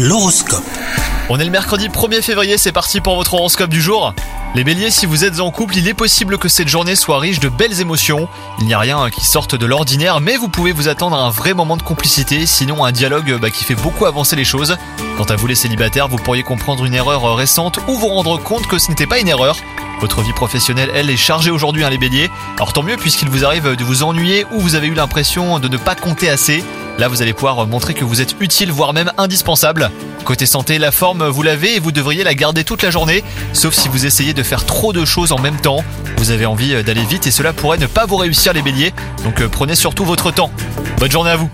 L'horoscope. On est le mercredi 1er février, c'est parti pour votre horoscope du jour. Les béliers, si vous êtes en couple, il est possible que cette journée soit riche de belles émotions. Il n'y a rien qui sorte de l'ordinaire, mais vous pouvez vous attendre à un vrai moment de complicité, sinon un dialogue bah, qui fait beaucoup avancer les choses. Quant à vous les célibataires, vous pourriez comprendre une erreur récente ou vous rendre compte que ce n'était pas une erreur. Votre vie professionnelle, elle, est chargée aujourd'hui, hein, les béliers. Alors tant mieux, puisqu'il vous arrive de vous ennuyer ou vous avez eu l'impression de ne pas compter assez. Là, vous allez pouvoir montrer que vous êtes utile, voire même indispensable. Côté santé, la forme, vous l'avez et vous devriez la garder toute la journée, sauf si vous essayez de faire trop de choses en même temps. Vous avez envie d'aller vite et cela pourrait ne pas vous réussir les béliers, donc euh, prenez surtout votre temps. Bonne journée à vous